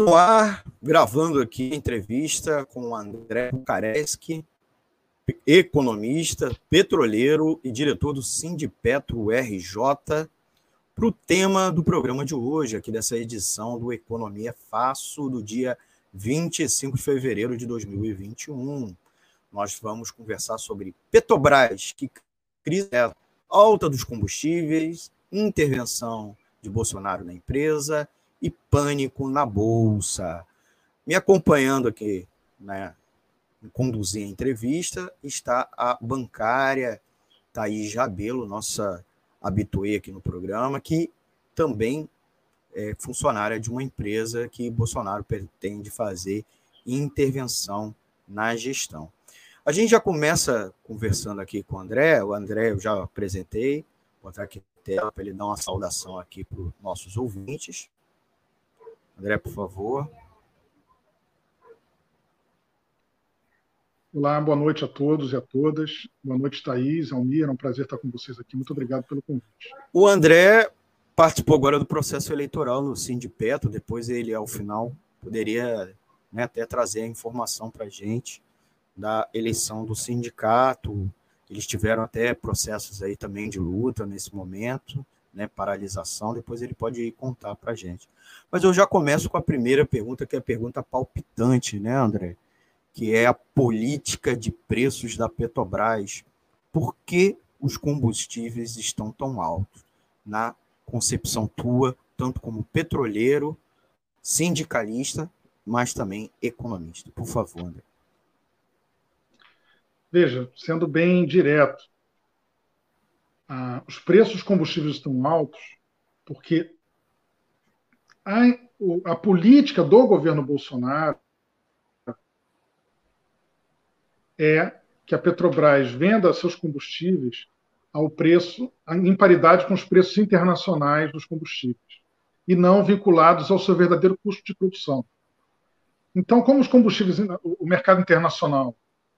no ar, gravando aqui a entrevista com o André Bukareski, economista, petroleiro e diretor do Sindipetro RJ, para o tema do programa de hoje, aqui dessa edição do Economia Fácil, do dia 25 de fevereiro de 2021. Nós vamos conversar sobre Petrobras, que crise é alta dos combustíveis, intervenção de Bolsonaro na empresa e pânico na bolsa. Me acompanhando aqui, né, conduzir a entrevista, está a bancária Thaís Jabelo, nossa habituê aqui no programa, que também é funcionária de uma empresa que Bolsonaro pretende fazer intervenção na gestão. A gente já começa conversando aqui com o André, o André eu já apresentei, vou botar aqui para ele dar uma saudação aqui para os nossos ouvintes. André, por favor. Olá, boa noite a todos e a todas. Boa noite, Thaís, Almir. É um prazer estar com vocês aqui. Muito obrigado pelo convite. O André participou agora do processo eleitoral no Sindipeto. Depois ele, ao final, poderia né, até trazer a informação para a gente da eleição do sindicato. Eles tiveram até processos aí também de luta nesse momento né, paralisação, depois ele pode contar para a gente. Mas eu já começo com a primeira pergunta, que é a pergunta palpitante, né, André? Que é a política de preços da Petrobras. Por que os combustíveis estão tão altos? Na concepção tua, tanto como petroleiro, sindicalista, mas também economista. Por favor, André. Veja, sendo bem direto, ah, os preços dos combustíveis estão altos porque a, a política do governo Bolsonaro é que a Petrobras venda seus combustíveis ao preço em paridade com os preços internacionais dos combustíveis e não vinculados ao seu verdadeiro custo de produção. Então, como os combustíveis, o mercado internacional,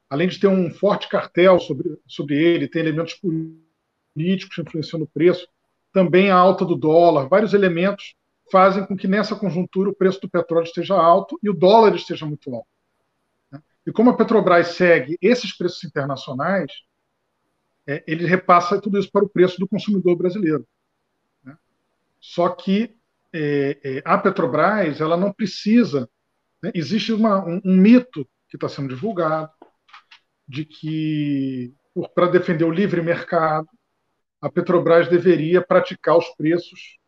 além de ter um forte cartel sobre, sobre ele, tem elementos políticos políticos influenciando o preço, também a alta do dólar, vários elementos fazem com que nessa conjuntura o preço do petróleo esteja alto e o dólar esteja muito alto. Né? E como a Petrobras segue esses preços internacionais, é, ele repassa tudo isso para o preço do consumidor brasileiro. Né? Só que é, é, a Petrobras ela não precisa. Né? Existe uma, um, um mito que está sendo divulgado de que para defender o livre mercado a Petrobras deveria praticar os preços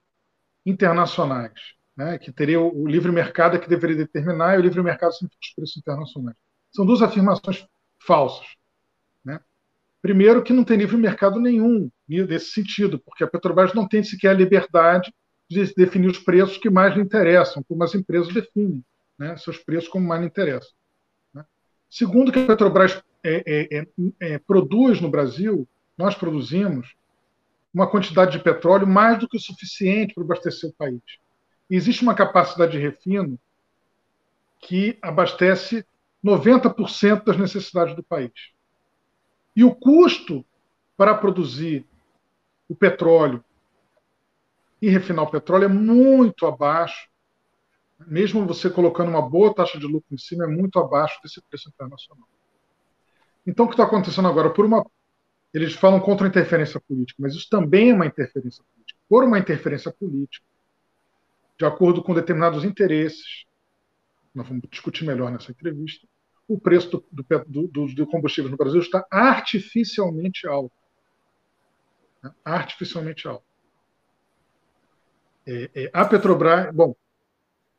internacionais, né? que teria o livre mercado que deveria determinar e o livre mercado sempre os preços internacionais. São duas afirmações falsas. Né? Primeiro, que não tem livre mercado nenhum nesse sentido, porque a Petrobras não tem sequer a liberdade de definir os preços que mais lhe interessam, como as empresas definem né? seus preços como mais lhe interessam. Né? Segundo, que a Petrobras é, é, é, é produz no Brasil, nós produzimos uma quantidade de petróleo mais do que o suficiente para abastecer o país. E existe uma capacidade de refino que abastece 90% das necessidades do país. E o custo para produzir o petróleo e refinar o petróleo é muito abaixo, mesmo você colocando uma boa taxa de lucro em cima, é muito abaixo desse preço internacional. Então, o que está acontecendo agora? Por uma eles falam contra a interferência política, mas isso também é uma interferência política. Por uma interferência política, de acordo com determinados interesses, nós vamos discutir melhor nessa entrevista, o preço do, do, do, do combustível no Brasil está artificialmente alto. Né? Artificialmente alto. É, é, a Petrobras, bom,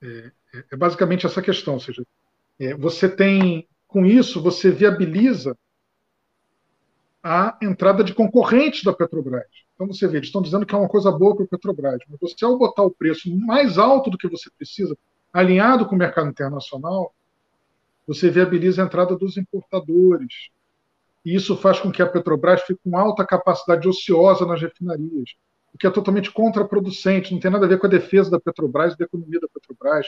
é, é, é basicamente essa questão, ou seja, é, você tem, com isso, você viabiliza a entrada de concorrentes da Petrobras. Então você vê, eles estão dizendo que é uma coisa boa para a Petrobras, mas você, ao botar o preço mais alto do que você precisa, alinhado com o mercado internacional, você viabiliza a entrada dos importadores. E isso faz com que a Petrobras fique com alta capacidade ociosa nas refinarias, o que é totalmente contraproducente, não tem nada a ver com a defesa da Petrobras, da economia da Petrobras,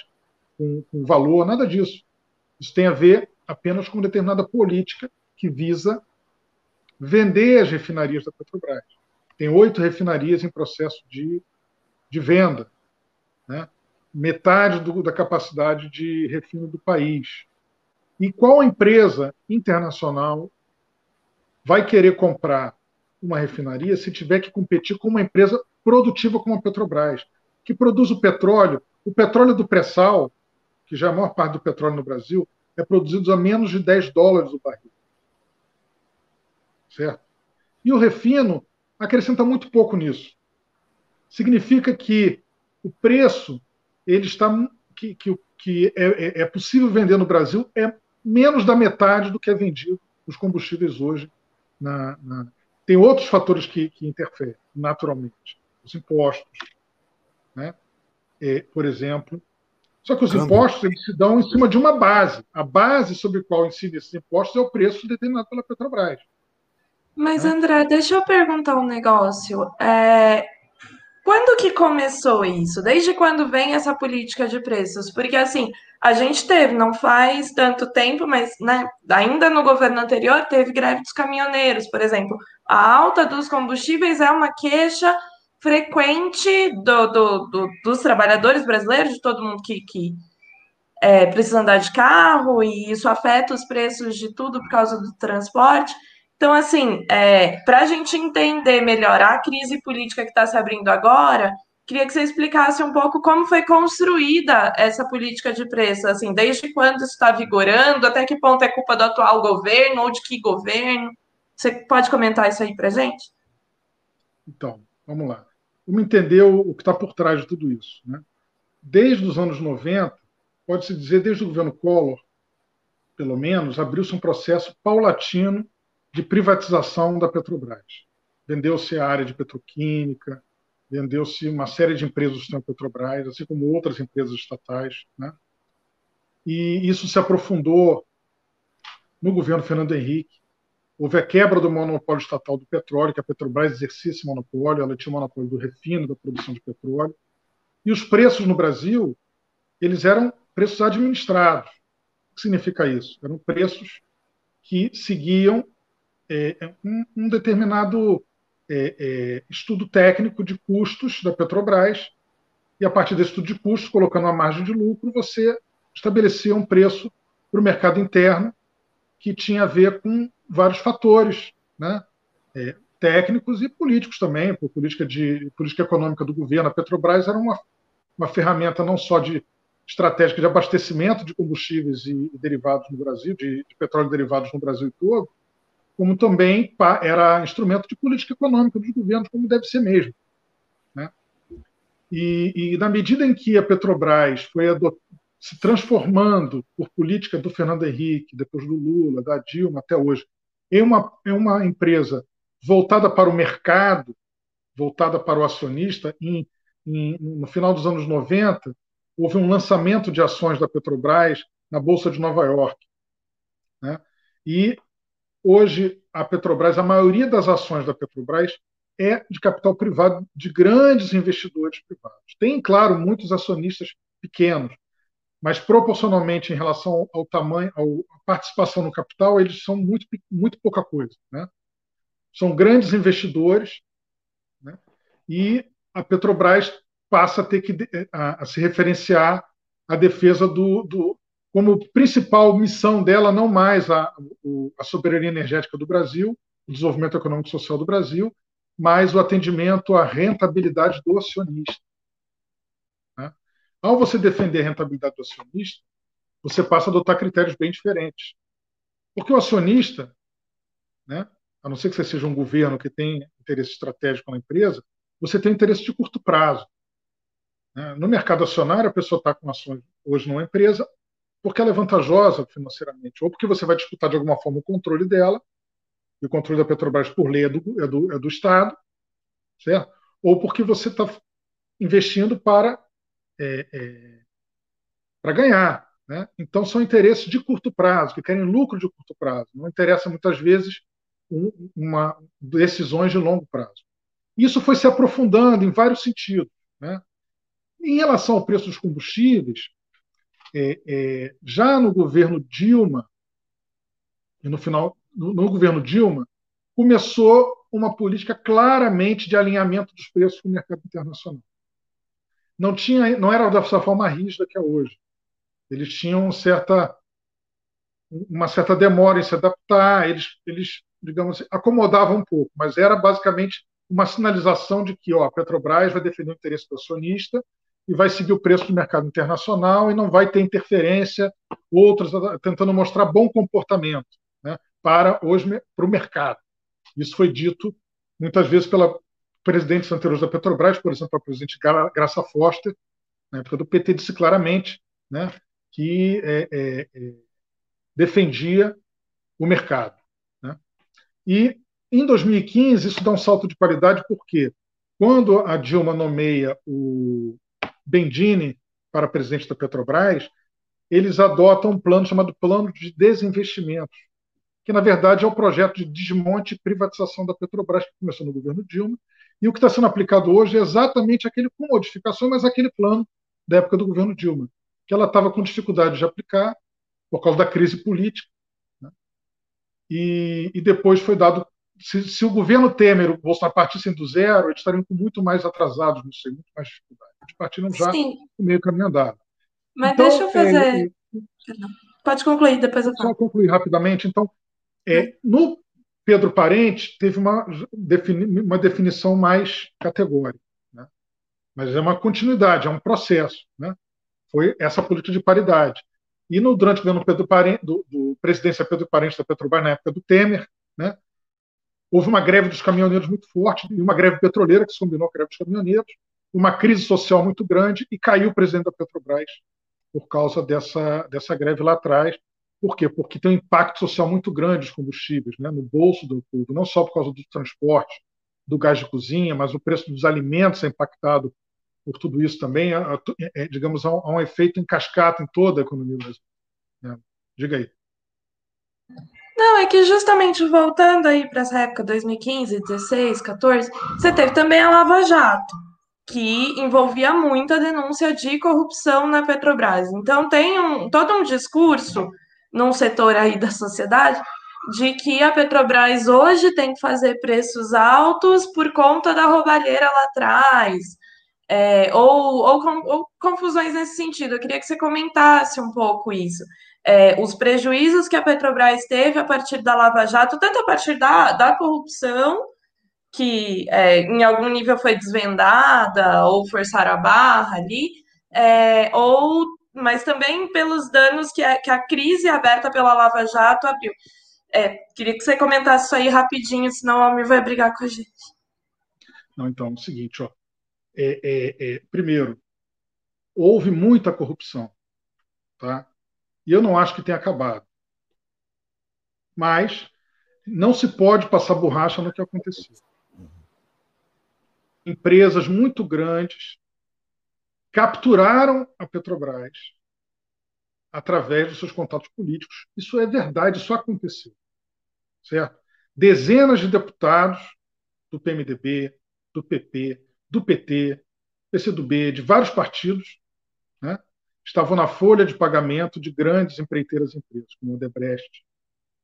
com, com valor, nada disso. Isso tem a ver apenas com determinada política que visa vender as refinarias da Petrobras. Tem oito refinarias em processo de, de venda. Né? metade do, da capacidade de refino do país. E qual empresa internacional vai querer comprar uma refinaria se tiver que competir com uma empresa produtiva como a Petrobras, que produz o petróleo, o petróleo do pré-sal, que já é a maior parte do petróleo no Brasil, é produzido a menos de 10 dólares o barril. Certo? E o refino acrescenta muito pouco nisso. Significa que o preço ele está que, que, que é, é, é possível vender no Brasil é menos da metade do que é vendido os combustíveis hoje. Na, na... Tem outros fatores que, que interferem, naturalmente. Os impostos, né? É, por exemplo. Só que os Câmbio. impostos eles se dão em cima de uma base. A base sobre a qual incidem esses impostos é o preço determinado pela Petrobras. Mas? André, deixa eu perguntar um negócio. É, quando que começou isso? Desde quando vem essa política de preços? Porque assim, a gente teve, não faz tanto tempo, mas né, ainda no governo anterior teve greve dos caminhoneiros, por exemplo. A alta dos combustíveis é uma queixa frequente do, do, do, dos trabalhadores brasileiros, de todo mundo que, que é, precisa andar de carro, e isso afeta os preços de tudo por causa do transporte. Então, assim, é, para a gente entender melhor a crise política que está se abrindo agora, queria que você explicasse um pouco como foi construída essa política de preço, assim, desde quando isso está vigorando, até que ponto é culpa do atual governo ou de que governo. Você pode comentar isso aí para gente? Então, vamos lá. Vamos entender o, que está por trás de tudo isso. Né? Desde os anos 90, pode-se dizer, desde o governo Collor, pelo menos, abriu-se um processo paulatino de privatização da Petrobras. Vendeu-se a área de petroquímica, vendeu-se uma série de empresas do sistema Petrobras, assim como outras empresas estatais. Né? E isso se aprofundou no governo Fernando Henrique. Houve a quebra do monopólio estatal do petróleo, que a Petrobras exercia esse monopólio, ela tinha o monopólio do refino, da produção de petróleo. E os preços no Brasil, eles eram preços administrados. O que significa isso? Eram preços que seguiam é, é, um, um, determinado é, é, estudo técnico de custos da Petrobras, e a partir desse estudo de custos, colocando uma margem de lucro, você estabelecia um preço para o mercado interno que tinha a ver com vários fatores, né? É, técnicos e políticos também, por política, de, política econômica do governo. A Petrobras era uma, uma ferramenta não só de estratégica de abastecimento de combustíveis e, e derivados no Brasil, de, de petróleo e derivados no Brasil todo, como também era instrumento de política econômica dos governos, como deve ser mesmo. Né? E, e, na medida em que a Petrobras foi se transformando por política do Fernando Henrique, depois do Lula, da Dilma até hoje, em uma, em uma empresa voltada para o mercado, voltada para o acionista, em, em, no final dos anos 90, houve um lançamento de ações da Petrobras na Bolsa de Nova York. Né? E Hoje, a Petrobras, a maioria das ações da Petrobras é de capital privado, de grandes investidores privados. Tem, claro, muitos acionistas pequenos, mas proporcionalmente em relação ao tamanho, à participação no capital, eles são muito, muito pouca coisa. Né? São grandes investidores né? e a Petrobras passa a ter que a, a se referenciar à defesa do, do, como principal missão dela não mais a, a soberania energética do Brasil, o desenvolvimento econômico e social do Brasil, mas o atendimento à rentabilidade do acionista. Né? Ao você defender a rentabilidade do acionista, você passa a adotar critérios bem diferentes. Porque o acionista, né, a não ser que você seja um governo que tem interesse estratégico na empresa, você tem interesse de curto prazo. Né? No mercado acionário, a pessoa está com ações hoje numa empresa, porque ela é vantajosa financeiramente, ou porque você vai disputar de alguma forma o controle dela, e o controle da Petrobras, por lei, é do, é do, é do Estado, certo? ou porque você está investindo para, é, é, para ganhar. Né? Então, são interesses de curto prazo, que querem lucro de curto prazo. Não interessa, muitas vezes, um, uma, decisões de longo prazo. Isso foi se aprofundando em vários sentidos. Né? Em relação ao preço dos combustíveis, é, é, já no governo Dilma, e no final, no, no, governo Dilma, começou uma política claramente de alinhamento dos preços com o mercado internacional. não tinha, não era dessa forma rígida que é hoje. Eles tinham certa uma certa demora em se adaptar, eles, eles digamos, assim, acomodavam um pouco, mas era basicamente uma sinalização de que ó, a Petrobras vai defender o interesse do acionista e vai seguir o preço do mercado internacional e não vai ter interferência, outros tentando mostrar bom comportamento né, para, hoje, para o mercado. Isso foi dito muitas vezes pela presidentes anteriores da Petrobras, por exemplo, a presidente Graça Foster, na época do PT, disse claramente né, que é, é, é, defendia o mercado. Né? E em 2015 isso dá um salto de qualidade porque quando a Dilma nomeia o Bendini para presidente da Petrobras, eles adotam um plano chamado Plano de Desinvestimentos, que na verdade é o projeto de desmonte e privatização da Petrobras que começou no governo Dilma e o que está sendo aplicado hoje é exatamente aquele com modificação, mas aquele plano da época do governo Dilma, que ela estava com dificuldade de aplicar por causa da crise política. Né? E, e, depois foi dado. Se, se, o governo Temer, o Bolsonaro partissem do zero, eles estariam muito mais atrasados, não sei, muito mais dificuldade. Eles partiram já Sim. no meio caminho andado. Mas então, deixa eu fazer. É, Pode concluir, depois eu falo. Só concluir rapidamente. Então, é, no Pedro Parente teve uma, uma definição mais categórica, né? mas é uma continuidade, é um processo. Né? Foi essa política de paridade. E no, durante o governo Pedro Parente, do, do presidência Pedro Parente da Petrobras, na época do Temer, né? houve uma greve dos caminhoneiros muito forte, e uma greve petroleira que se combinou com a greve dos caminhoneiros, uma crise social muito grande, e caiu o presidente da Petrobras por causa dessa, dessa greve lá atrás, por quê? Porque tem um impacto social muito grande os combustíveis né, no bolso do povo, não só por causa do transporte, do gás de cozinha, mas o preço dos alimentos é impactado por tudo isso também. É, é, digamos, há um, há um, efeito em cascata em toda a economia brasileira. Né? Diga aí. Não, é que justamente voltando aí para essa época, 2015, 16, 14, você teve também a Lava Jato, que envolvia muito a denúncia de corrupção na Petrobras. Então tem um, todo um discurso num setor aí da sociedade de que a Petrobras hoje tem que fazer preços altos por conta da roubalheira lá atrás, é, ou, ou, ou, confusões nesse sentido. Eu queria que você comentasse um pouco isso. É, os prejuízos que a Petrobras teve a partir da Lava Jato, tanto a partir da, da corrupção, que é, em algum nível foi desvendada, ou forçar a barra ali, é, ou mas também pelos danos que a, que a crise aberta pela Lava Jato abriu. É, queria que você comentasse isso aí rapidinho, senão o homem vai brigar com a gente. Não, então, é o seguinte, ó. É, é, é, primeiro, houve muita corrupção, tá? E eu não acho que tenha acabado. Mas não se pode passar borracha no que aconteceu. Empresas muito grandes capturaram a Petrobras através dos seus contatos políticos. Isso é verdade, isso aconteceu. Certo? Dezenas de deputados do PMDB, do PP, do PT, PCdoB, de vários partidos, né, estavam na folha de pagamento de grandes empreiteiras empresas, como a Odebrecht,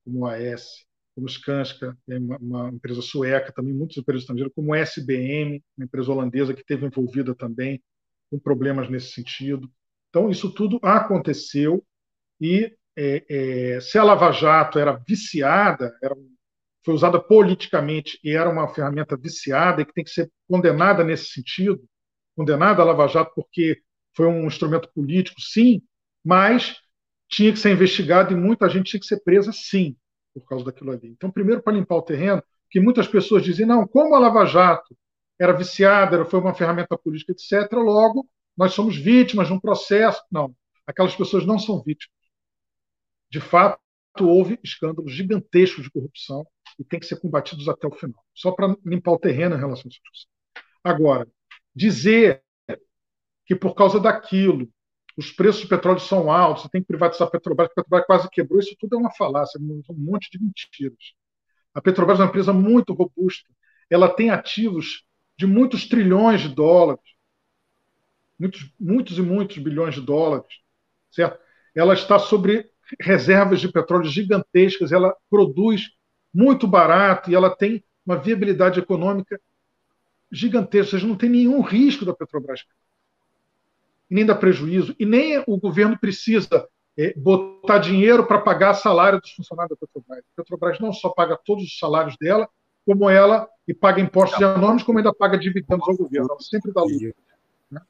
como a AS, como Skanska, uma, empresa sueca, também muitas empresas estrangeiras, como SBM, uma empresa holandesa que esteve envolvida também com problemas nesse sentido. Então, isso tudo aconteceu e é, é, se a Lava Jato era viciada, era, foi usada politicamente e era uma ferramenta viciada e que tem que ser condenada nesse sentido, condenada a Lava Jato porque foi um instrumento político, sim, mas tinha que ser investigado e muita gente tinha que ser presa, sim, por causa daquilo ali. Então, primeiro, para limpar o terreno, que muitas pessoas dizem, não, como a Lava Jato era viciada, foi uma ferramenta política, etc. Logo, nós somos vítimas de um processo. Não, aquelas pessoas não são vítimas. De fato, houve escândalos gigantescos de corrupção e tem que ser combatidos até o final. Só para limpar o terreno em relação a discussão. Agora, dizer que por causa daquilo os preços do petróleo são altos, você tem que privatizar a Petrobras, a Petrobras quase quebrou, isso tudo é uma falácia, um monte de mentiras. A Petrobras é uma empresa muito robusta, ela tem ativos de muitos trilhões de dólares, muitos, muitos e muitos bilhões de dólares, certo? Ela está sobre reservas de petróleo gigantescas, ela produz muito barato e ela tem uma viabilidade econômica gigantesca, ou seja, não tem nenhum risco da Petrobras. E nem dá prejuízo, e nem o governo precisa é, botar dinheiro para pagar salário dos funcionários da Petrobras. A Petrobras não só paga todos os salários dela, como ela e paga impostos enormes, como ainda paga dividendos ao governo. Ela sempre dá lucro. Né?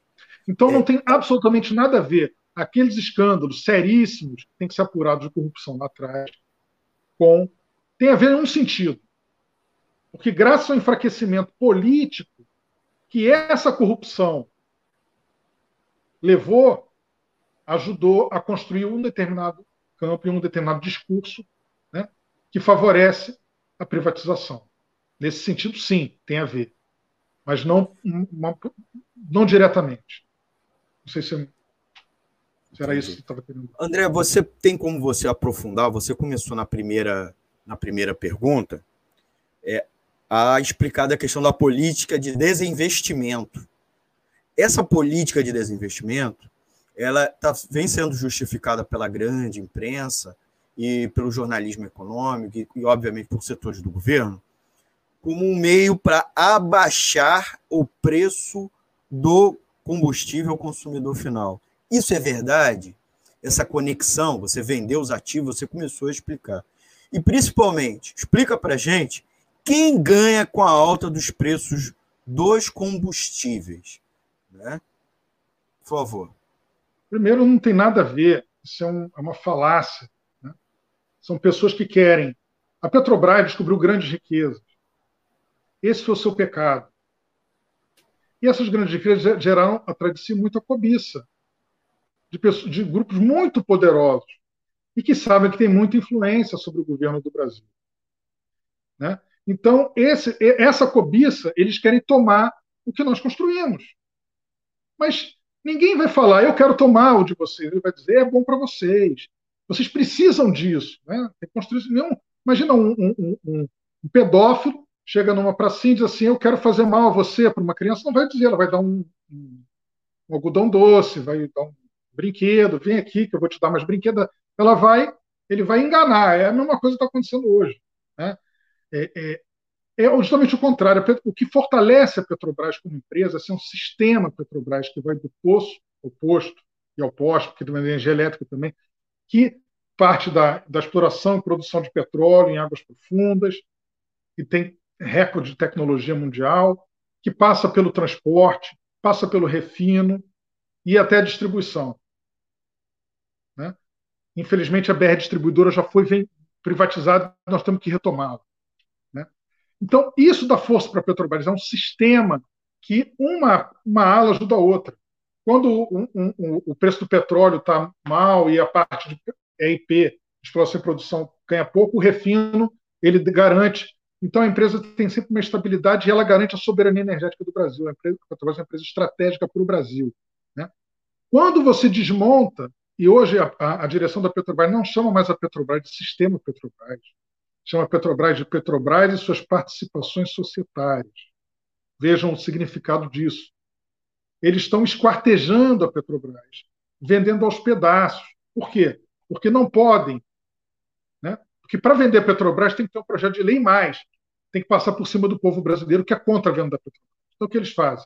Então não tem absolutamente nada a ver aqueles escândalos seríssimos que têm que ser apurados de corrupção lá atrás com tem a ver em um sentido. Porque graças ao enfraquecimento político que essa corrupção levou, ajudou a construir um determinado campo e um determinado discurso né, que favorece a privatização. Nesse sentido, sim, tem a ver. Mas não, uma, não diretamente. Não sei se, se era isso que você estava querendo. André, você tem como você aprofundar? Você começou na primeira, na primeira pergunta é, a explicar a questão da política de desinvestimento. Essa política de desinvestimento ela tá, vem sendo justificada pela grande imprensa e pelo jornalismo econômico e, e obviamente, por setores do governo como um meio para abaixar o preço do combustível ao consumidor final. Isso é verdade? Essa conexão, você vendeu os ativos, você começou a explicar. E, principalmente, explica para gente quem ganha com a alta dos preços dos combustíveis. Né? Por favor. Primeiro, não tem nada a ver, isso é, um, é uma falácia. Né? São pessoas que querem. A Petrobras descobriu grandes riquezas. Esse foi o seu pecado. E essas grandes riquezas geraram atrás de si muita cobiça de, pessoas, de grupos muito poderosos e que sabem que tem muita influência sobre o governo do Brasil. Né? Então, esse, essa cobiça, eles querem tomar o que nós construímos. Mas ninguém vai falar, eu quero tomar o de vocês. Ele vai dizer, é bom para vocês. Vocês precisam disso. Né? Tem construir nenhum. Imagina um, um, um, um pedófilo chega numa pracinha e diz assim, eu quero fazer mal a você para uma criança, não vai dizer, ela vai dar um algodão doce, vai dar um brinquedo, vem aqui que eu vou te dar mais brinquedo. Ela vai, ele vai enganar. É a mesma coisa que está acontecendo hoje. Né? É, é, é, justamente o contrário. O que fortalece a Petrobras como empresa é um sistema Petrobras que vai do poço ao posto e ao posto, porque tem energia elétrica também, que parte da, da exploração e produção de petróleo em águas profundas, que tem recorde de tecnologia mundial, que passa pelo transporte, passa pelo refino e até a distribuição. Né? Infelizmente, a BR Distribuidora já foi privatizada, nós temos que retomá-la. Então, isso dá força para a Petrobras, é um sistema que uma, uma ala ajuda a outra. Quando um, um, um, o preço do petróleo está mal e a parte de EIP, exploração e produção, ganha pouco, o refino ele garante. Então, a empresa tem sempre uma estabilidade e ela garante a soberania energética do Brasil. A, empresa, a Petrobras é uma empresa estratégica para o Brasil. Né? Quando você desmonta e hoje a, a, a, direção da Petrobras não chama mais a Petrobras de sistema Petrobras, chama Petrobras de Petrobras e suas participações societárias. Vejam o significado disso. Eles estão esquartejando a Petrobras, vendendo aos pedaços. Por quê? Porque não podem. Né? Porque para vender a Petrobras tem que ter um projeto de lei mais. Tem que passar por cima do povo brasileiro que é contra a venda da Petrobras. Então o que eles fazem?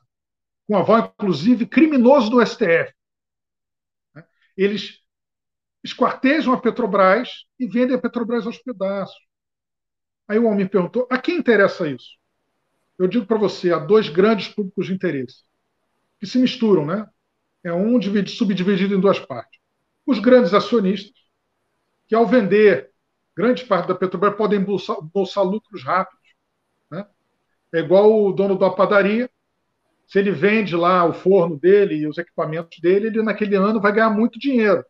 Com aval, inclusive, criminoso do STF eles esquartejam a Petrobras e vendem a Petrobras aos pedaços. Aí o homem me perguntou: a quem interessa isso? Eu digo para você: há dois grandes públicos de interesse que se misturam, né? É um subdividido em duas partes. Os grandes acionistas, que ao vender grande parte da Petrobras podem bolsar, bolsar lucros rápidos. Né? É igual o dono da padaria se ele vende lá o forno dele e os equipamentos dele, ele naquele ano vai ganhar muito dinheiro.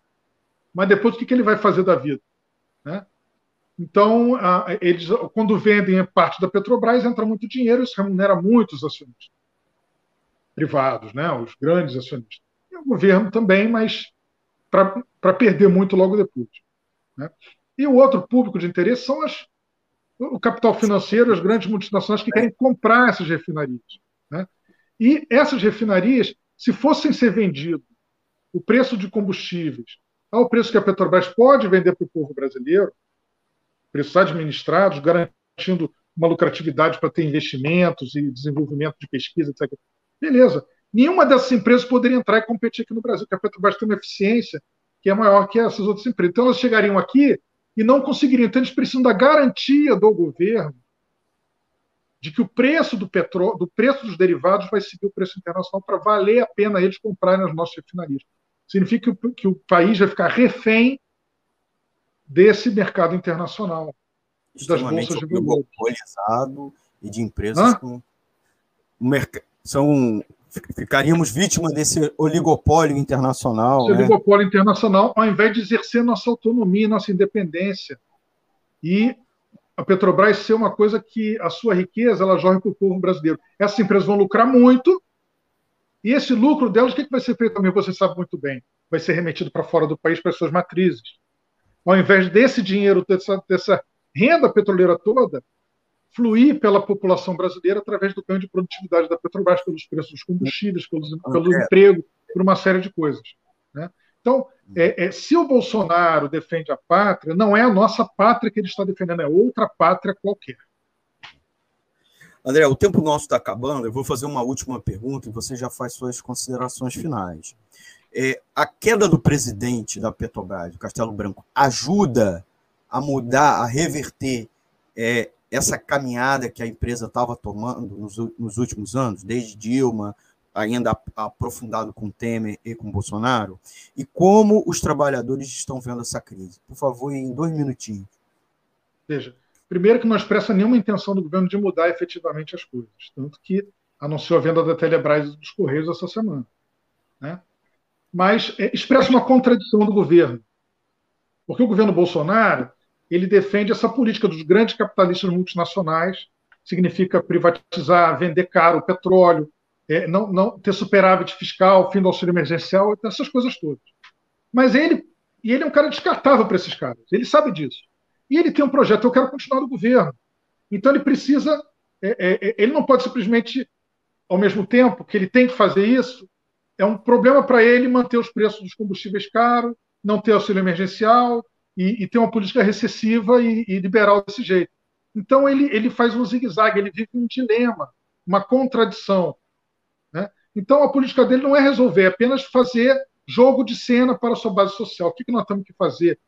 Mas depois o que, ele vai fazer da vida? Né? Então, eles, quando vendem parte da Petrobras, entra muito dinheiro, isso remunera muitos acionistas privados, né? os grandes acionistas. E o governo também, mas para perder muito logo depois. Né? E o outro público de interesse são as, o capital financeiro, as grandes multinacionais que querem comprar essas refinarias. Né? E essas refinarias, se fossem ser vendidos o preço de combustíveis ao preço que a Petrobras pode vender para o povo brasileiro, preços administrados, garantindo uma lucratividade para ter investimentos e desenvolvimento de pesquisa, etc. Beleza. nenhuma dessas empresas poderia entrar e competir aqui no Brasil, porque a Petrobras tem uma eficiência que é maior que essas outras empresas. Então, elas chegariam aqui e não conseguiriam. Então, eles precisam da garantia do governo de que o preço do petróleo, do preço dos derivados vai seguir o preço internacional para valer a pena eles comprarem as nossas refinarias. Significa que o, que o país vai ficar refém desse mercado internacional das bolsas de monopolizado e de empresas Hã? com são ficaríamos vítimas desse oligopólio internacional. Esse né? oligopólio internacional, ao invés de exercer nossa autonomia, nossa independência. E a Petrobras ser uma coisa que a sua riqueza ela joga para o povo brasileiro. Essas empresas vão lucrar muito, e esse lucro delas, o que, vai ser feito também? Você sabe muito bem. Vai ser remetido para fora do país para as suas matrizes. Ao invés desse dinheiro, dessa, dessa renda petroleira toda, fluir pela população brasileira através do ganho de produtividade da Petrobras, pelos preços dos combustíveis, pelos, pelo é. emprego, por uma série de coisas. Né? Então, é, é, se o Bolsonaro defende a pátria, não é a nossa pátria que ele está defendendo, é outra pátria qualquer. André, o tempo nosso está acabando. Eu vou fazer uma última pergunta e você já faz suas considerações finais. É, a queda do presidente da Petrobras, do Castelo Branco, ajuda a mudar, a reverter é, essa caminhada que a empresa estava tomando nos, nos, últimos anos, desde Dilma, ainda aprofundado com Temer e com Bolsonaro, e como os trabalhadores estão vendo essa crise. Por favor, em dois minutinhos. Veja, primeiro que não expressa nenhuma intenção do governo de mudar efetivamente as coisas, tanto que anunciou a venda da Telebrás e dos Correios essa semana. Né? Mas é, expressa uma contradição do governo, porque o governo Bolsonaro ele defende essa política dos grandes capitalistas multinacionais, significa privatizar, vender caro o petróleo, é, não, não, ter superávit fiscal, fim do auxílio emergencial, essas coisas todas. Mas ele, e ele é um cara descartável para esses caras, ele sabe disso. E ele tem um projeto, eu quero continuar no governo. Então ele precisa, é, é, é ele não pode simplesmente, ao mesmo tempo que ele tem que fazer isso, é um problema para ele manter os preços dos combustíveis caros, não ter auxílio emergencial, e, e ter uma política recessiva e, e, liberal desse jeito. Então ele, ele faz um zigue-zague, ele vive um dilema, uma contradição. Né? Então a política dele não é resolver, é apenas fazer jogo de cena para a sua base social. O que, que nós temos que fazer?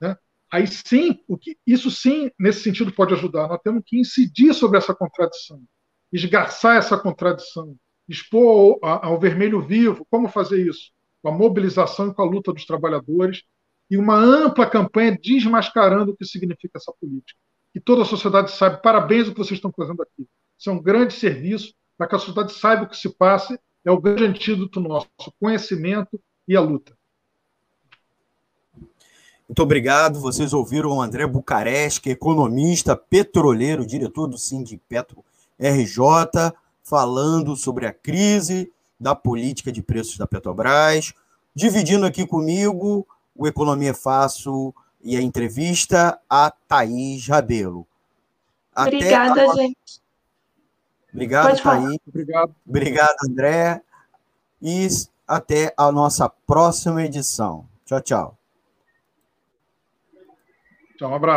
Né? Aí sim, o que, isso sim, nesse sentido, pode ajudar. Nós temos que incidir sobre essa contradição, esgarçar essa contradição, expor ao, vermelho vivo como fazer isso? Com a mobilização e com a luta dos trabalhadores e uma ampla campanha desmascarando o que significa essa política. E toda a sociedade sabe, parabéns o que vocês estão fazendo aqui. Isso é um grande serviço para que a sociedade saiba o que se passa, é o grande antídoto nosso, o conhecimento e a luta. Muito obrigado. Vocês ouviram o André Bucareste, economista, petroleiro, diretor do Sindipetro RJ, falando sobre a crise da política de preços da Petrobras, dividindo aqui comigo o Economia Fácil e a entrevista a Thaís Rabelo. Até Obrigada, a... gente. Obrigado, Thaís. Obrigado. Obrigado, André. E até a nossa próxima edição. Tchau, tchau. Tchau, um abraço.